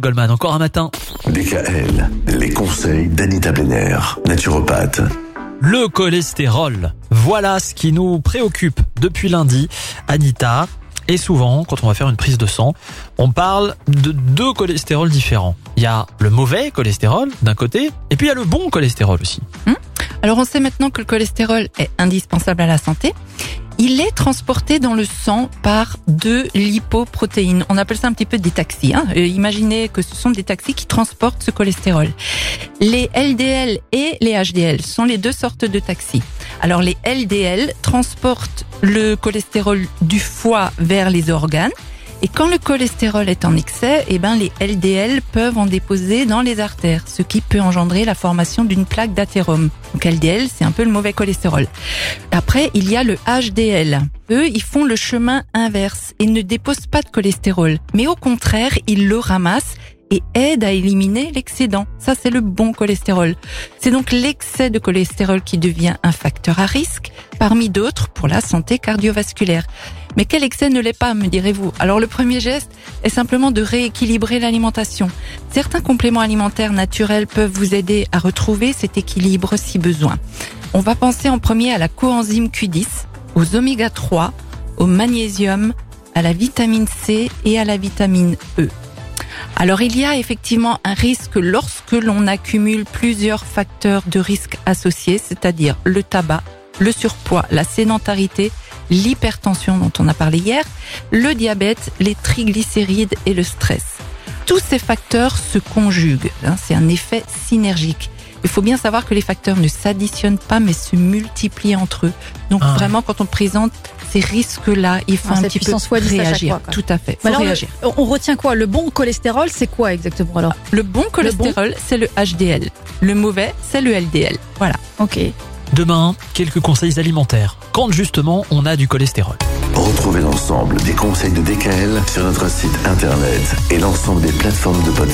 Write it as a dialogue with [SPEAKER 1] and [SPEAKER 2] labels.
[SPEAKER 1] Goldman. Encore un matin.
[SPEAKER 2] DKL, les conseils d'Anita Benner, naturopathe.
[SPEAKER 1] Le cholestérol. Voilà ce qui nous préoccupe depuis lundi. Anita, et souvent, quand on va faire une prise de sang, on parle de deux cholestérols différents. Il y a le mauvais cholestérol d'un côté, et puis il y a le bon cholestérol aussi.
[SPEAKER 3] Alors on sait maintenant que le cholestérol est indispensable à la santé. Il est transporté dans le sang par deux lipoprotéines. On appelle ça un petit peu des taxis. Hein. Euh, imaginez que ce sont des taxis qui transportent ce cholestérol. Les LDL et les HDL sont les deux sortes de taxis. Alors les LDL transportent le cholestérol du foie vers les organes. Et quand le cholestérol est en excès, eh ben les LDL peuvent en déposer dans les artères, ce qui peut engendrer la formation d'une plaque d'athérome. Donc LDL, c'est un peu le mauvais cholestérol. Après, il y a le HDL. Eux, ils font le chemin inverse et ne déposent pas de cholestérol, mais au contraire, ils le ramassent et aident à éliminer l'excédent. Ça, c'est le bon cholestérol. C'est donc l'excès de cholestérol qui devient un facteur à risque, parmi d'autres pour la santé cardiovasculaire. Mais quel excès ne l'est pas, me direz-vous Alors le premier geste est simplement de rééquilibrer l'alimentation. Certains compléments alimentaires naturels peuvent vous aider à retrouver cet équilibre si besoin. On va penser en premier à la coenzyme Q10, aux oméga 3, au magnésium, à la vitamine C et à la vitamine E. Alors il y a effectivement un risque lorsque l'on accumule plusieurs facteurs de risque associés, c'est-à-dire le tabac, le surpoids, la sédentarité, l'hypertension dont on a parlé hier, le diabète, les triglycérides et le stress. Tous ces facteurs se conjuguent, hein, c'est un effet synergique. Il faut bien savoir que les facteurs ne s'additionnent pas mais se multiplient entre eux. Donc
[SPEAKER 1] Ah.
[SPEAKER 3] vraiment quand on présente ces risques-là, il faut
[SPEAKER 4] Ah,
[SPEAKER 3] un petit peu
[SPEAKER 4] à
[SPEAKER 3] réagir.
[SPEAKER 4] fois.
[SPEAKER 3] Tout à fait, faut
[SPEAKER 4] alors,
[SPEAKER 3] réagir.
[SPEAKER 4] on retient quoi? Le bon cholestérol, c'est quoi exactement alors?
[SPEAKER 3] Le bon cholestérol, c'est le HDL. Le mauvais, c'est le LDL. Voilà.
[SPEAKER 4] Ok.
[SPEAKER 1] Demain, quelques conseils alimentaires. Quand justement on a du cholestérol.
[SPEAKER 2] Retrouvez l'ensemble des conseils de DKL sur notre site internet et l'ensemble des plateformes de podcast.